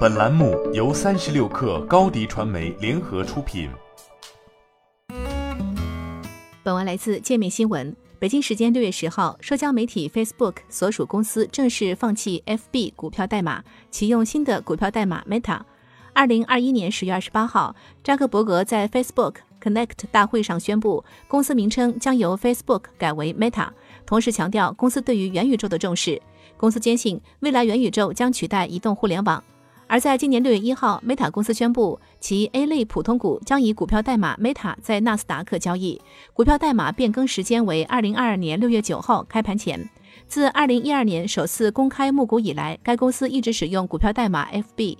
本栏目由三十六氪高低传媒联合出品。本文来自界面新闻。北京时间六月十号，社交媒体 Facebook 所属公司正式放弃 FB 股票代码，启用新的股票代码 Meta。二零二一年十月二十八号，扎克伯格在 Facebook Connect 大会上宣布，公司名称将由 Facebook 改为 Meta，同时强调公司对于元宇宙的重视。公司坚信，未来元宇宙将取代移动互联网。而在今年六月一号，Meta 公司宣布，其 A 类普通股将以股票代码 Meta 在纳斯达克交易，股票代码变更时间为二零二二年六月九号开盘前。自二零一二年首次公开募股以来，该公司一直使用股票代码 FB。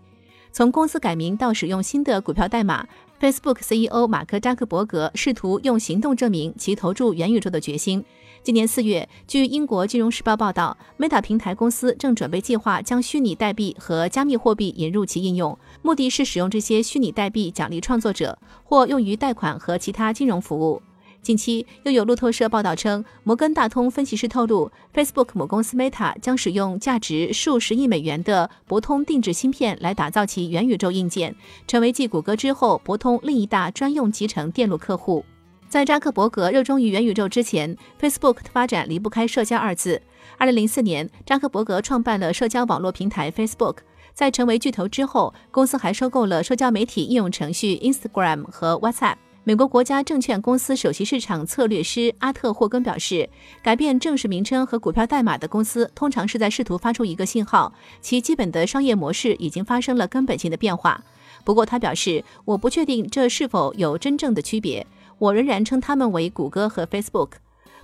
从公司改名到使用新的股票代码，Facebook CEO 马克扎克伯格试图用行动证明其投注元宇宙的决心。今年四月，据英国金融时报报道，Meta 平台公司正准备计划将虚拟代币和加密货币引入其应用，目的是使用这些虚拟代币奖励创作者，或用于贷款和其他金融服务。近期又有路透社报道称，摩根大通分析师透露，Facebook 母公司 Meta 将使用价值数十亿美元的博通定制芯片来打造其元宇宙硬件，成为继谷歌之后博通另一大专用集成电路客户。在扎克伯格热衷于元宇宙之前，Facebook 的发展离不开社交二字。二零零四年，扎克伯格创办了社交网络平台 Facebook。在成为巨头之后，公司还收购了社交媒体应用程序 Instagram 和 WhatsApp。美国国家证券公司首席市场策略师阿特霍根表示，改变正式名称和股票代码的公司，通常是在试图发出一个信号，其基本的商业模式已经发生了根本性的变化。不过，他表示，我不确定这是否有真正的区别。我仍然称他们为谷歌和 Facebook。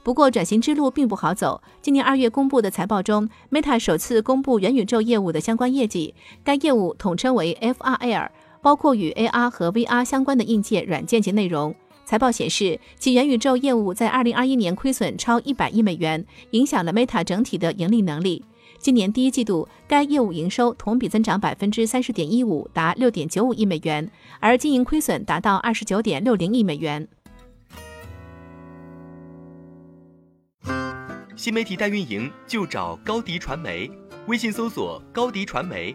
不过，转型之路并不好走。今年二月公布的财报中，Meta 首次公布元宇宙业务的相关业绩，该业务统称为 FRL，包括与 AR 和 VR 相关的硬件、软件及内容。财报显示，其元宇宙业务在2021年亏损超100亿美元，影响了 Meta 整体的盈利能力。今年第一季度，该业务营收同比增长百分之三十点一五，达六点九五亿美元，而经营亏损达到二十九点六零亿美元。新媒体代运营就找高迪传媒，微信搜索高迪传媒，